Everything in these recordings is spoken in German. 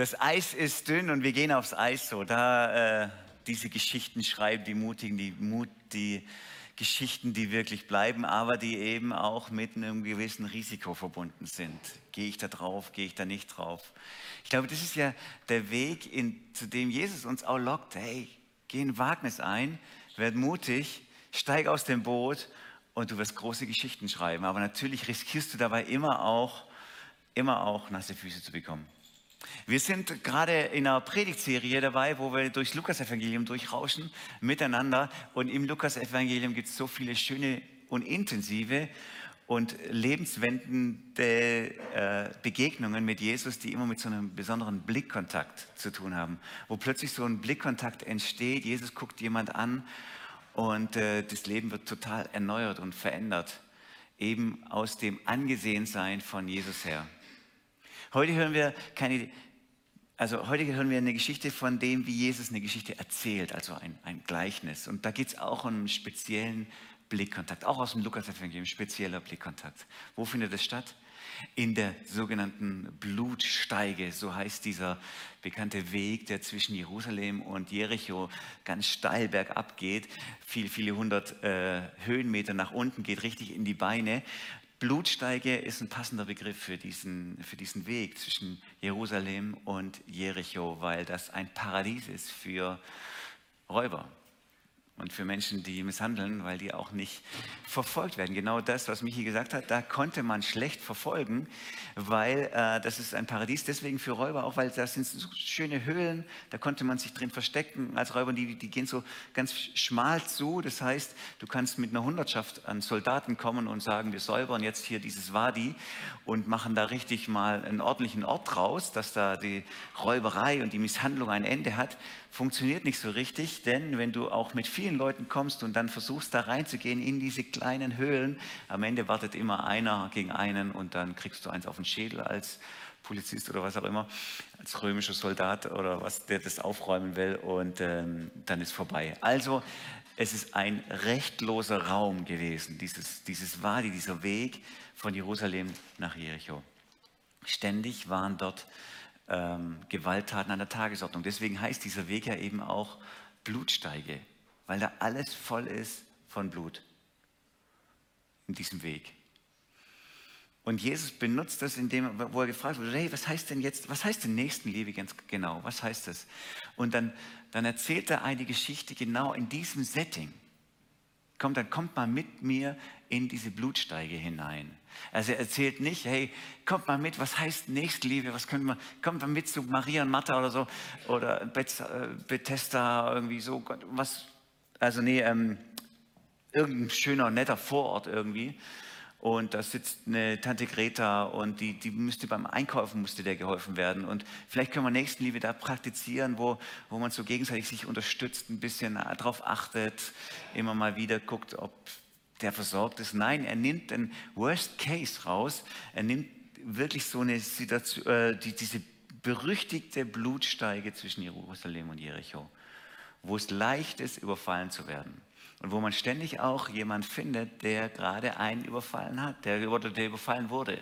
Das Eis ist dünn und wir gehen aufs Eis so. Da äh, diese Geschichten schreiben, die mutigen, die Mut, die Geschichten, die wirklich bleiben, aber die eben auch mit einem gewissen Risiko verbunden sind. Gehe ich da drauf, gehe ich da nicht drauf? Ich glaube, das ist ja der Weg, in, zu dem Jesus uns auch lockt. Hey, geh in Wagnis ein, werd mutig, steig aus dem Boot und du wirst große Geschichten schreiben. Aber natürlich riskierst du dabei immer auch, immer auch nasse Füße zu bekommen. Wir sind gerade in einer Predigtserie dabei, wo wir durchs Lukas-Evangelium durchrauschen miteinander. Und im Lukas-Evangelium gibt es so viele schöne und intensive und lebenswendende äh, Begegnungen mit Jesus, die immer mit so einem besonderen Blickkontakt zu tun haben. Wo plötzlich so ein Blickkontakt entsteht, Jesus guckt jemand an und äh, das Leben wird total erneuert und verändert. Eben aus dem Angesehensein von Jesus her. Heute hören wir keine, also heute hören wir eine Geschichte von dem, wie Jesus eine Geschichte erzählt, also ein, ein Gleichnis. Und da geht es auch um einen speziellen Blickkontakt, auch aus dem Lukas-Evangelium, spezieller Blickkontakt. Wo findet es statt? In der sogenannten Blutsteige, so heißt dieser bekannte Weg, der zwischen Jerusalem und Jericho ganz steil bergab geht, viele, viele hundert äh, Höhenmeter nach unten, geht richtig in die Beine. Blutsteige ist ein passender Begriff für diesen, für diesen Weg zwischen Jerusalem und Jericho, weil das ein Paradies ist für Räuber und für Menschen, die misshandeln, weil die auch nicht verfolgt werden. Genau das, was Michi gesagt hat, da konnte man schlecht verfolgen, weil äh, das ist ein Paradies. Deswegen für Räuber, auch weil das sind so schöne Höhlen, da konnte man sich drin verstecken. Als Räuber, die, die gehen so ganz schmal zu, das heißt, du kannst mit einer Hundertschaft an Soldaten kommen und sagen, wir säubern jetzt hier dieses Wadi und machen da richtig mal einen ordentlichen Ort raus, dass da die Räuberei und die Misshandlung ein Ende hat. Funktioniert nicht so richtig, denn wenn du auch mit vielen Leuten kommst und dann versuchst da reinzugehen in diese kleinen Höhlen, am Ende wartet immer einer gegen einen und dann kriegst du eins auf den Schädel als Polizist oder was auch immer, als römischer Soldat oder was, der das aufräumen will und ähm, dann ist vorbei. Also es ist ein rechtloser Raum gewesen, dieses, dieses Wadi, dieser Weg von Jerusalem nach Jericho. Ständig waren dort ähm, Gewalttaten an der Tagesordnung. Deswegen heißt dieser Weg ja eben auch Blutsteige, weil da alles voll ist von Blut in diesem Weg. Und Jesus benutzt das, indem, wo er gefragt wurde, hey, was heißt denn jetzt, was heißt denn Nächstenliebe ganz genau? Was heißt das? Und dann, dann erzählt er eine Geschichte genau in diesem Setting. Kommt, dann kommt mal mit mir in diese Blutsteige hinein. Also er erzählt nicht, hey, kommt mal mit, was heißt Nächstliebe, was können wir, kommt mal mit zu Maria und Martha oder so, oder äh, Bethesda, irgendwie so, was, also nee, ähm, irgendein schöner, netter Vorort irgendwie. Und da sitzt eine Tante Greta und die, die müsste beim Einkaufen musste der geholfen werden. Und vielleicht können wir Nächstenliebe da praktizieren, wo, wo man so gegenseitig sich unterstützt, ein bisschen darauf achtet, immer mal wieder guckt, ob der versorgt ist. Nein, er nimmt den Worst Case raus. Er nimmt wirklich so eine Situation, äh, die, diese berüchtigte Blutsteige zwischen Jerusalem und Jericho, wo es leicht ist, überfallen zu werden. Und wo man ständig auch jemand findet, der gerade einen überfallen hat, der, der überfallen wurde.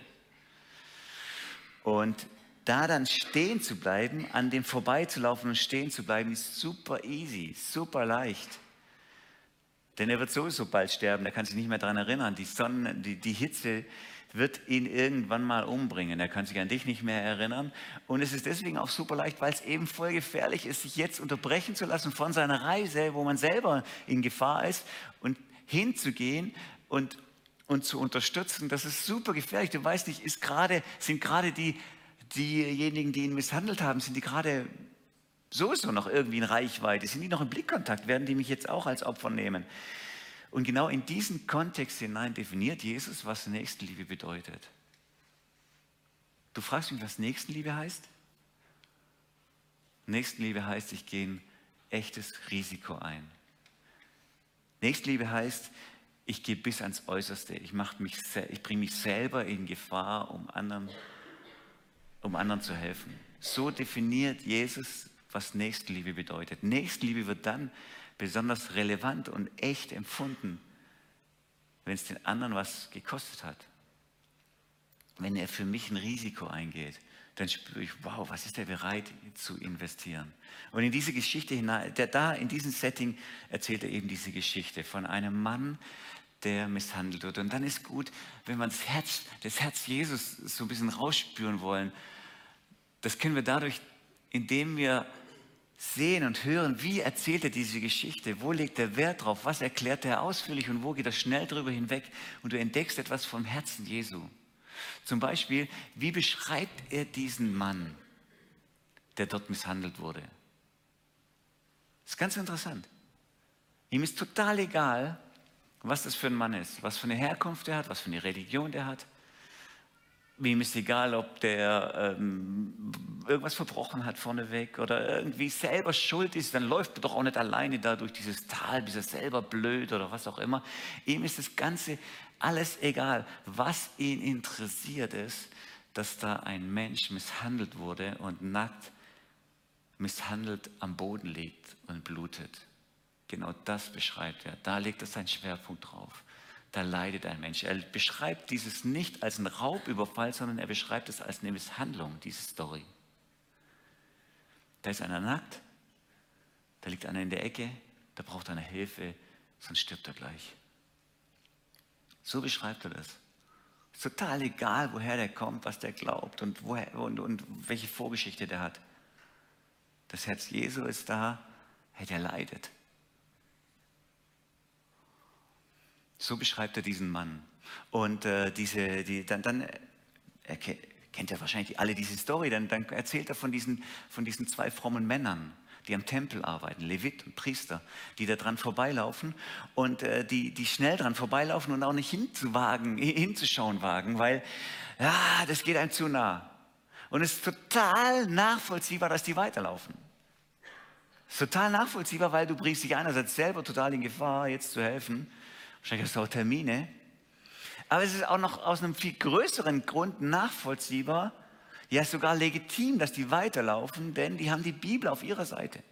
Und da dann stehen zu bleiben, an dem vorbeizulaufen und stehen zu bleiben, ist super easy, super leicht. Denn er wird sowieso bald sterben, er kann sich nicht mehr daran erinnern. Die Sonne, die, die Hitze wird ihn irgendwann mal umbringen. Er kann sich an dich nicht mehr erinnern. Und es ist deswegen auch super leicht, weil es eben voll gefährlich ist, sich jetzt unterbrechen zu lassen von seiner Reise, wo man selber in Gefahr ist und hinzugehen und, und zu unterstützen. Das ist super gefährlich. Du weißt nicht, ist grade, sind gerade die, diejenigen, die ihn misshandelt haben, sind die gerade sowieso noch irgendwie in Reichweite, sind die noch im Blickkontakt, werden die mich jetzt auch als Opfer nehmen. Und genau in diesen Kontext hinein definiert Jesus, was Nächstenliebe bedeutet. Du fragst mich, was Nächstenliebe heißt? Nächstenliebe heißt, ich gehe ein echtes Risiko ein. Nächstenliebe heißt, ich gehe bis ans Äußerste. Ich, ich bringe mich selber in Gefahr, um anderen, um anderen zu helfen. So definiert Jesus was Nächstenliebe bedeutet. Nächstenliebe wird dann besonders relevant und echt empfunden, wenn es den anderen was gekostet hat. Wenn er für mich ein Risiko eingeht. dann spüre ich, wow, was ist er bereit zu investieren? Und in diese Geschichte hinein, der da in diesem Setting erzählt er eben diese Geschichte von einem Mann, der misshandelt wird. Und dann ist gut, wenn wir das Herz, das Herz Jesus so ein bisschen rausspüren wollen. Das können wir dadurch, indem wir sehen und hören, wie erzählt er diese Geschichte, wo legt er Wert drauf, was erklärt er ausführlich und wo geht er schnell drüber hinweg und du entdeckst etwas vom Herzen Jesu. Zum Beispiel, wie beschreibt er diesen Mann, der dort misshandelt wurde? Das ist ganz interessant. Ihm ist total egal, was das für ein Mann ist, was für eine Herkunft er hat, was für eine Religion der hat. Wem ist egal, ob der ähm, irgendwas verbrochen hat vorneweg oder irgendwie selber schuld ist, dann läuft er doch auch nicht alleine da durch dieses Tal, bis er selber blöd oder was auch immer. Ihm ist das Ganze alles egal. Was ihn interessiert ist, dass da ein Mensch misshandelt wurde und nackt misshandelt am Boden liegt und blutet. Genau das beschreibt er. Da legt er seinen Schwerpunkt drauf. Da leidet ein Mensch. Er beschreibt dieses nicht als einen Raubüberfall, sondern er beschreibt es als eine Misshandlung, diese Story. Da ist einer nackt, da liegt einer in der Ecke, da braucht einer Hilfe, sonst stirbt er gleich. So beschreibt er das. Ist total egal, woher der kommt, was der glaubt und, woher, und, und welche Vorgeschichte der hat. Das Herz Jesu ist da, hey, der leidet. So beschreibt er diesen Mann. Und äh, diese, die, dann, dann er kennt ja wahrscheinlich alle diese Story, dann, dann erzählt er von diesen, von diesen zwei frommen Männern, die am Tempel arbeiten, Levit und Priester, die da dran vorbeilaufen und äh, die, die schnell dran vorbeilaufen und auch nicht hinzuwagen, hinzuschauen wagen, weil ja, das geht einem zu nah. Und es ist total nachvollziehbar, dass die weiterlaufen. Es ist total nachvollziehbar, weil du bringst dich einerseits selber total in Gefahr, jetzt zu helfen Wahrscheinlich hast du auch Termine. Aber es ist auch noch aus einem viel größeren Grund nachvollziehbar, ja sogar legitim, dass die weiterlaufen, denn die haben die Bibel auf ihrer Seite.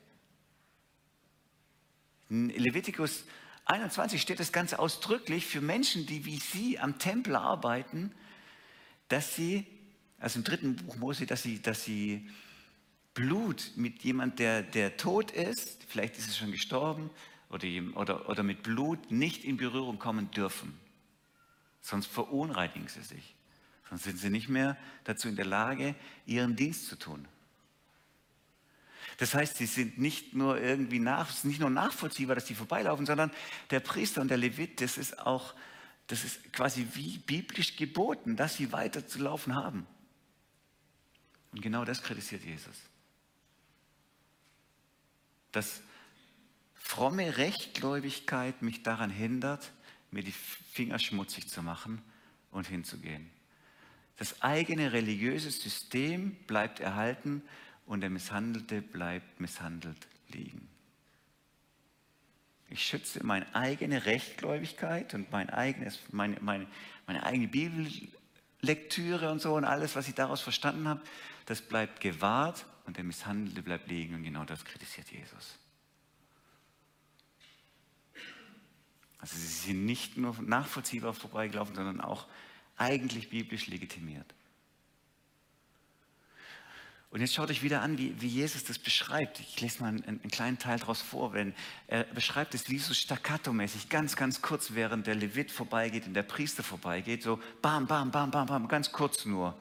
In Levitikus 21 steht das Ganze ausdrücklich für Menschen, die wie sie am Tempel arbeiten, dass sie, also im dritten Buch Mose, dass sie, dass sie Blut mit jemand, der, der tot ist, vielleicht ist es schon gestorben, oder, oder, oder mit Blut nicht in Berührung kommen dürfen. Sonst verunreinigen sie sich. Sonst sind sie nicht mehr dazu in der Lage, ihren Dienst zu tun. Das heißt, sie sind nicht nur irgendwie nach, nicht nur nachvollziehbar, dass die vorbeilaufen, sondern der Priester und der Levit, das ist auch, das ist quasi wie biblisch geboten, dass sie weiter zu laufen haben. Und genau das kritisiert Jesus. Dass fromme Rechtgläubigkeit mich daran hindert, mir die Finger schmutzig zu machen und hinzugehen. Das eigene religiöse System bleibt erhalten und der Misshandelte bleibt misshandelt liegen. Ich schütze meine eigene Rechtgläubigkeit und mein eigenes, meine, meine, meine eigene Bibellektüre und so und alles, was ich daraus verstanden habe, das bleibt gewahrt und der Misshandelte bleibt liegen und genau das kritisiert Jesus. Also sie sind nicht nur nachvollziehbar vorbeigelaufen, sondern auch eigentlich biblisch legitimiert. Und jetzt schaut euch wieder an, wie, wie Jesus das beschreibt. Ich lese mal einen, einen kleinen Teil daraus vor. Wenn, er beschreibt es wie so staccato-mäßig, ganz, ganz kurz, während der Levit vorbeigeht und der Priester vorbeigeht. So bam, bam, bam, bam, bam, ganz kurz nur.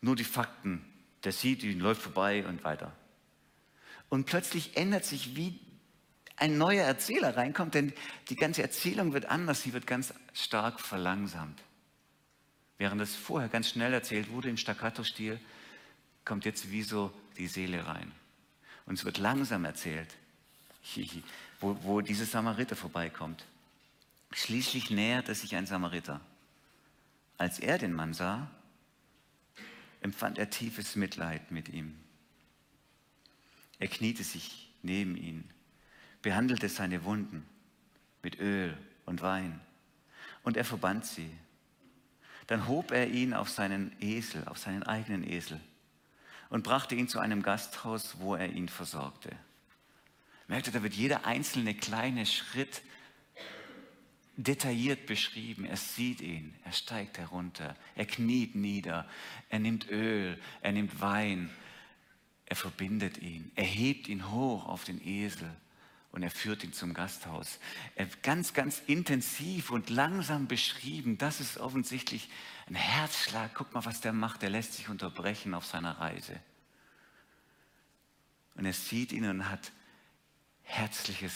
Nur die Fakten. Der sieht, die läuft vorbei und weiter. Und plötzlich ändert sich wie ein neuer Erzähler reinkommt, denn die ganze Erzählung wird anders, sie wird ganz stark verlangsamt. Während es vorher ganz schnell erzählt wurde im Staccato-Stil, kommt jetzt wie so die Seele rein. Und es wird langsam erzählt, wo, wo dieser Samariter vorbeikommt. Schließlich näherte sich ein Samariter. Als er den Mann sah, empfand er tiefes Mitleid mit ihm. Er kniete sich neben ihn behandelte seine Wunden mit Öl und Wein und er verband sie. Dann hob er ihn auf seinen Esel, auf seinen eigenen Esel und brachte ihn zu einem Gasthaus, wo er ihn versorgte. Merkt ihr, da wird jeder einzelne kleine Schritt detailliert beschrieben. Er sieht ihn, er steigt herunter, er kniet nieder, er nimmt Öl, er nimmt Wein, er verbindet ihn, er hebt ihn hoch auf den Esel und er führt ihn zum Gasthaus. Er ganz, ganz intensiv und langsam beschrieben. Das ist offensichtlich ein Herzschlag. Guck mal, was der macht. Er lässt sich unterbrechen auf seiner Reise. Und er sieht ihn und hat herzliches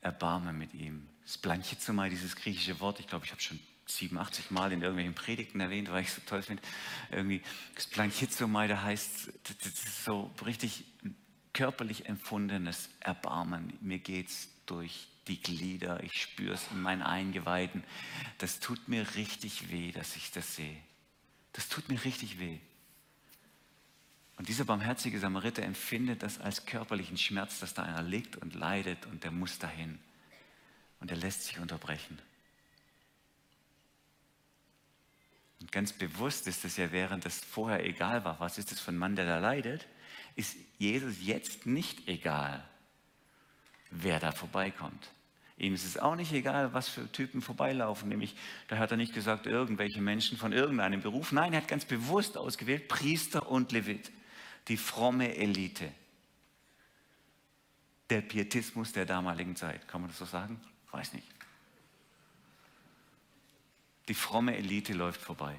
Erbarmen mit ihm. Das Blanchizomai, dieses griechische Wort, ich glaube, ich habe schon 87 Mal in irgendwelchen Predigten erwähnt, weil ich es so toll finde. Irgendwie, das Blanchizomai, da heißt, das ist so richtig körperlich empfundenes Erbarmen. Mir geht es durch die Glieder, ich spüre es in meinen Eingeweiden. Das tut mir richtig weh, dass ich das sehe. Das tut mir richtig weh. Und dieser barmherzige Samariter empfindet das als körperlichen Schmerz, dass da einer liegt und leidet und der muss dahin. Und er lässt sich unterbrechen. Und ganz bewusst ist es ja, während es vorher egal war, was ist das für ein Mann, der da leidet, ist Jesus jetzt nicht egal, wer da vorbeikommt. Ihm ist es auch nicht egal, was für Typen vorbeilaufen. Nämlich, da hat er nicht gesagt, irgendwelche Menschen von irgendeinem Beruf. Nein, er hat ganz bewusst ausgewählt, Priester und Levit, die fromme Elite. Der Pietismus der damaligen Zeit, kann man das so sagen? Weiß nicht. Die fromme Elite läuft vorbei.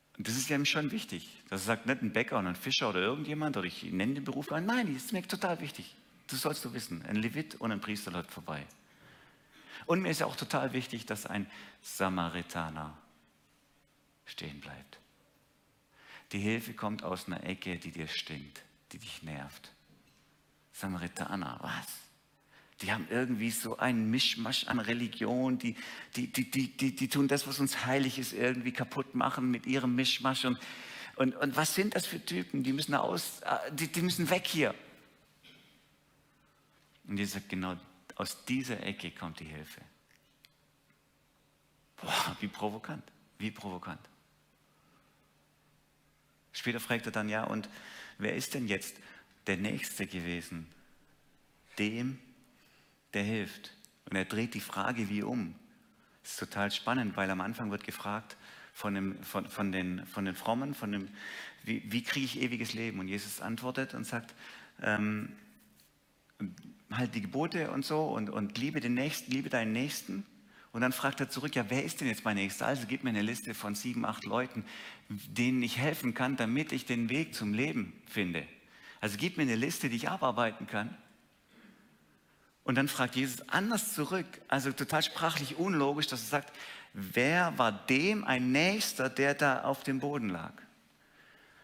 Und das ist ja schon wichtig. Das sagt nicht ein Bäcker und ein Fischer oder irgendjemand oder ich nenne den Beruf ein. Nein, das ist mir total wichtig. Das sollst du wissen. Ein Levit und ein Priester läuft vorbei. Und mir ist ja auch total wichtig, dass ein Samaritaner stehen bleibt. Die Hilfe kommt aus einer Ecke, die dir stinkt, die dich nervt. Samaritaner, was? Die haben irgendwie so einen Mischmasch an Religion, die, die, die, die, die, die tun das, was uns heilig ist, irgendwie kaputt machen mit ihrem Mischmasch. Und, und, und was sind das für Typen? Die müssen, aus, äh, die, die müssen weg hier. Und Jesus sagt, genau aus dieser Ecke kommt die Hilfe. Boah, wie provokant, wie provokant. Später fragt er dann, ja, und wer ist denn jetzt der Nächste gewesen? Dem, der hilft. Und er dreht die Frage wie um. Das ist total spannend, weil am Anfang wird gefragt von, dem, von, von, den, von den Frommen, von dem, wie, wie kriege ich ewiges Leben? Und Jesus antwortet und sagt, ähm, halt die Gebote und so und, und liebe den Nächsten, liebe deinen Nächsten. Und dann fragt er zurück, ja, wer ist denn jetzt mein Nächster? Also gib mir eine Liste von sieben, acht Leuten, denen ich helfen kann, damit ich den Weg zum Leben finde. Also gib mir eine Liste, die ich abarbeiten kann. Und dann fragt Jesus anders zurück, also total sprachlich unlogisch, dass er sagt, wer war dem ein Nächster, der da auf dem Boden lag?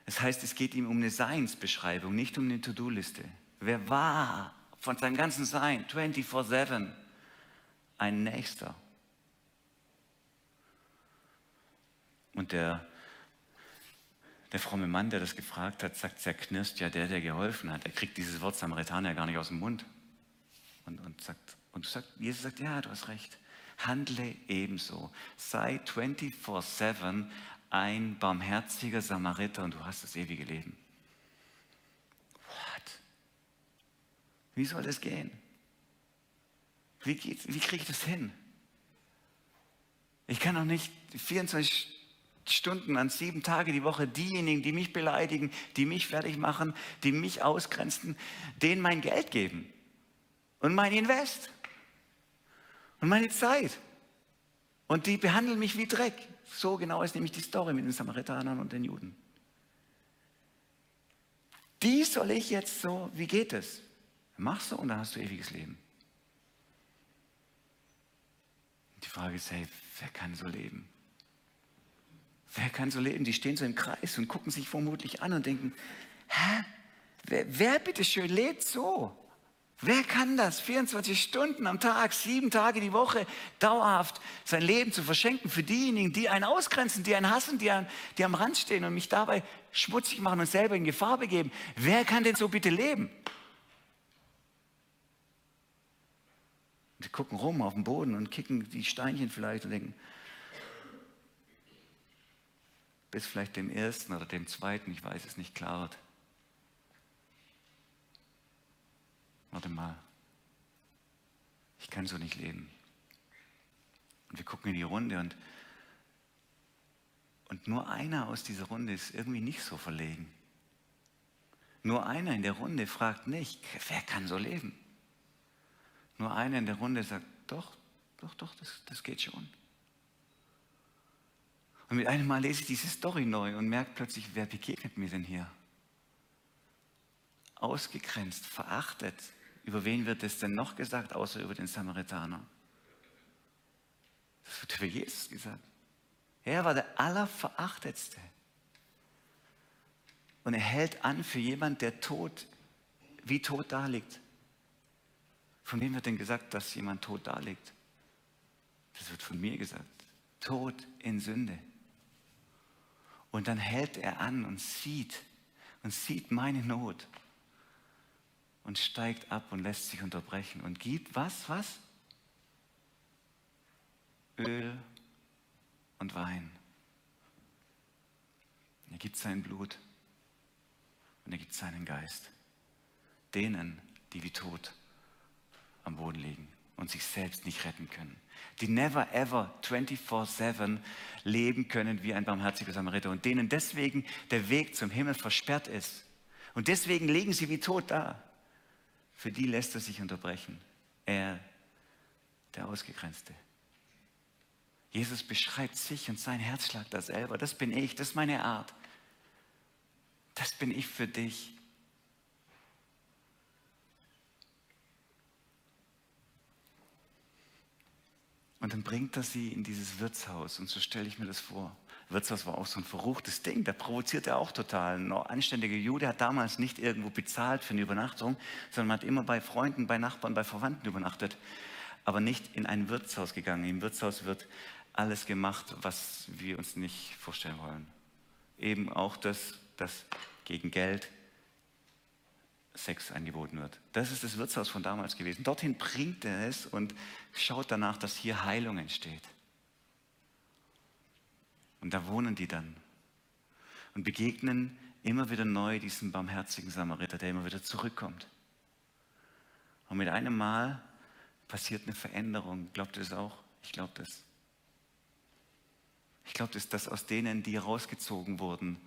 Das heißt, es geht ihm um eine Seinsbeschreibung, nicht um eine To-Do-Liste. Wer war von seinem ganzen Sein 24-7 ein Nächster? Und der, der fromme Mann, der das gefragt hat, sagt zerknirscht, ja, der, der geholfen hat. Er kriegt dieses Wort Samaritaner gar nicht aus dem Mund. Und, Jesus sagt, ja, du hast recht. Handle ebenso. Sei 24-7 ein barmherziger Samariter und du hast das ewige Leben. What? Wie soll das gehen? Wie, wie kriege ich das hin? Ich kann doch nicht 24 Stunden an sieben Tage die Woche diejenigen, die mich beleidigen, die mich fertig machen, die mich ausgrenzen, denen mein Geld geben und mein Invest und meine Zeit. Und die behandeln mich wie Dreck. So genau ist nämlich die Story mit den Samaritanern und den Juden. Die soll ich jetzt so, wie geht es? Machst du und dann hast du ewiges Leben. Die Frage ist, hey, wer kann so leben? Wer kann so leben? Die stehen so im Kreis und gucken sich vermutlich an und denken, hä? Wer, wer bitteschön lebt so? Wer kann das? 24 Stunden am Tag, sieben Tage die Woche, dauerhaft sein Leben zu verschenken für diejenigen, die einen ausgrenzen, die einen hassen, die, an, die am Rand stehen und mich dabei schmutzig machen und selber in Gefahr begeben. Wer kann denn so bitte leben? Die gucken rum auf den Boden und kicken die Steinchen vielleicht und denken, bis vielleicht dem ersten oder dem zweiten, ich weiß es nicht, klar wird. Warte mal. kann so nicht leben. Und wir gucken in die Runde und, und nur einer aus dieser Runde ist irgendwie nicht so verlegen. Nur einer in der Runde fragt nicht, wer kann so leben? Nur einer in der Runde sagt, doch, doch, doch, das, das geht schon. Und mit einem Mal lese ich diese Story neu und merke plötzlich, wer begegnet mir denn hier? Ausgegrenzt, verachtet. Über wen wird es denn noch gesagt, außer über den Samaritaner? Das wird über Jesus gesagt. Er war der Allerverachtetste. Und er hält an für jemanden, der tot, wie tot da liegt. Von wem wird denn gesagt, dass jemand tot da liegt? Das wird von mir gesagt. Tot in Sünde. Und dann hält er an und sieht und sieht meine Not und steigt ab und lässt sich unterbrechen und gibt was, was? Öl und Wein. Er gibt sein Blut und er gibt seinen Geist. Denen, die wie tot am Boden liegen und sich selbst nicht retten können. Die never ever 24-7 leben können wie ein barmherziger Samariter und denen deswegen der Weg zum Himmel versperrt ist. Und deswegen liegen sie wie tot da. Für die lässt er sich unterbrechen. Er, der Ausgegrenzte. Jesus beschreibt sich und sein Herzschlag da selber. Das bin ich, das ist meine Art. Das bin ich für dich. Und dann bringt er sie in dieses Wirtshaus. Und so stelle ich mir das vor. Wirtshaus war auch so ein verruchtes Ding. Da provoziert er auch total. Ein anständiger Jude hat damals nicht irgendwo bezahlt für eine Übernachtung, sondern man hat immer bei Freunden, bei Nachbarn, bei Verwandten übernachtet. Aber nicht in ein Wirtshaus gegangen. Im Wirtshaus wird alles gemacht, was wir uns nicht vorstellen wollen. Eben auch das, dass gegen Geld Sex angeboten wird. Das ist das Wirtshaus von damals gewesen. Dorthin bringt er es und schaut danach, dass hier Heilung entsteht. Und da wohnen die dann und begegnen immer wieder neu diesem barmherzigen Samariter, der immer wieder zurückkommt. Und mit einem Mal passiert eine Veränderung. Glaubt ihr das auch? Ich glaube das. Ich glaube, das ist das aus denen, die rausgezogen wurden,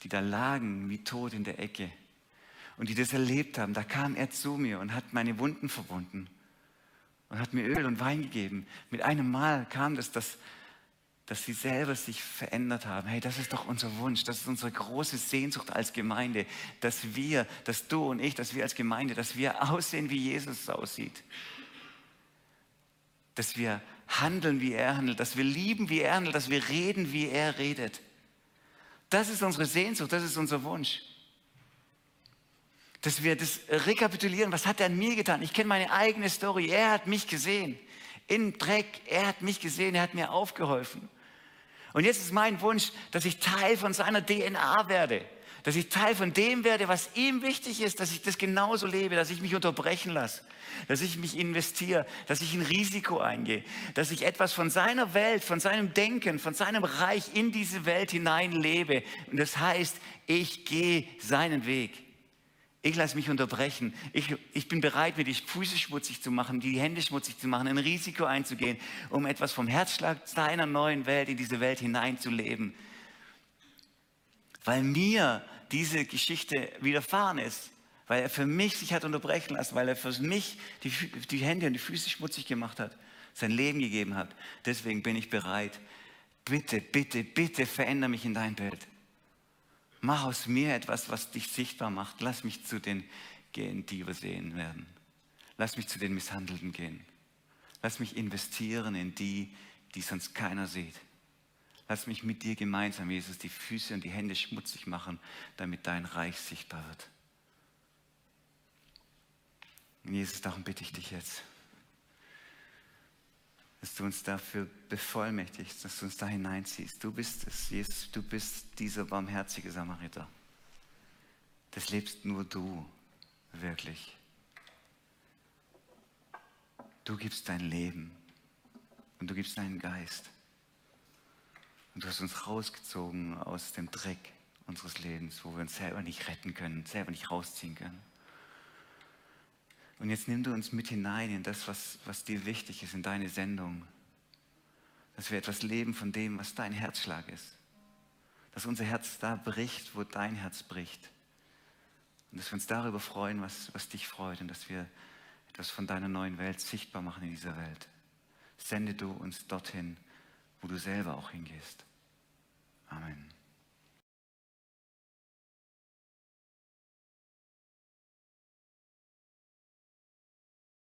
die da lagen wie tot in der Ecke und die das erlebt haben. Da kam er zu mir und hat meine Wunden verbunden und hat mir Öl und Wein gegeben. Mit einem Mal kam das, dass, dass sie selber sich verändert haben. Hey, das ist doch unser Wunsch, das ist unsere große Sehnsucht als Gemeinde, dass wir, dass du und ich, dass wir als Gemeinde, dass wir aussehen, wie Jesus aussieht. Dass wir handeln, wie er handelt, dass wir lieben, wie er handelt, dass wir reden, wie er redet. Das ist unsere Sehnsucht, das ist unser Wunsch. Dass wir das rekapitulieren, was hat er an mir getan? Ich kenne meine eigene Story. Er hat mich gesehen. In Dreck, er hat mich gesehen, er hat mir aufgeholfen. Und jetzt ist mein Wunsch, dass ich Teil von seiner DNA werde dass ich Teil von dem werde, was ihm wichtig ist, dass ich das genauso lebe, dass ich mich unterbrechen lasse, dass ich mich investiere, dass ich ein Risiko eingehe, dass ich etwas von seiner Welt, von seinem Denken, von seinem Reich in diese Welt hinein lebe. Und das heißt, ich gehe seinen Weg. Ich lasse mich unterbrechen. Ich, ich bin bereit, mir die Füße schmutzig zu machen, die Hände schmutzig zu machen, ein Risiko einzugehen, um etwas vom Herzschlag seiner neuen Welt in diese Welt hineinzuleben weil mir diese Geschichte widerfahren ist, weil er für mich sich hat unterbrechen lassen, weil er für mich die, die Hände und die Füße schmutzig gemacht hat, sein Leben gegeben hat. Deswegen bin ich bereit. Bitte, bitte, bitte verändere mich in dein Bild. Mach aus mir etwas, was dich sichtbar macht. Lass mich zu den gehen, die übersehen werden. Lass mich zu den Misshandelten gehen. Lass mich investieren in die, die sonst keiner sieht. Lass mich mit dir gemeinsam, Jesus, die Füße und die Hände schmutzig machen, damit dein Reich sichtbar wird. Und Jesus, darum bitte ich dich jetzt, dass du uns dafür bevollmächtigst, dass du uns da hineinziehst. Du bist es, Jesus, du bist dieser barmherzige Samariter. Das lebst nur du wirklich. Du gibst dein Leben und du gibst deinen Geist. Und du hast uns rausgezogen aus dem Dreck unseres Lebens, wo wir uns selber nicht retten können, selber nicht rausziehen können. Und jetzt nimm du uns mit hinein in das, was, was dir wichtig ist, in deine Sendung. Dass wir etwas leben von dem, was dein Herzschlag ist. Dass unser Herz da bricht, wo dein Herz bricht. Und dass wir uns darüber freuen, was, was dich freut. Und dass wir etwas von deiner neuen Welt sichtbar machen in dieser Welt. Sende du uns dorthin, wo du selber auch hingehst. Amen.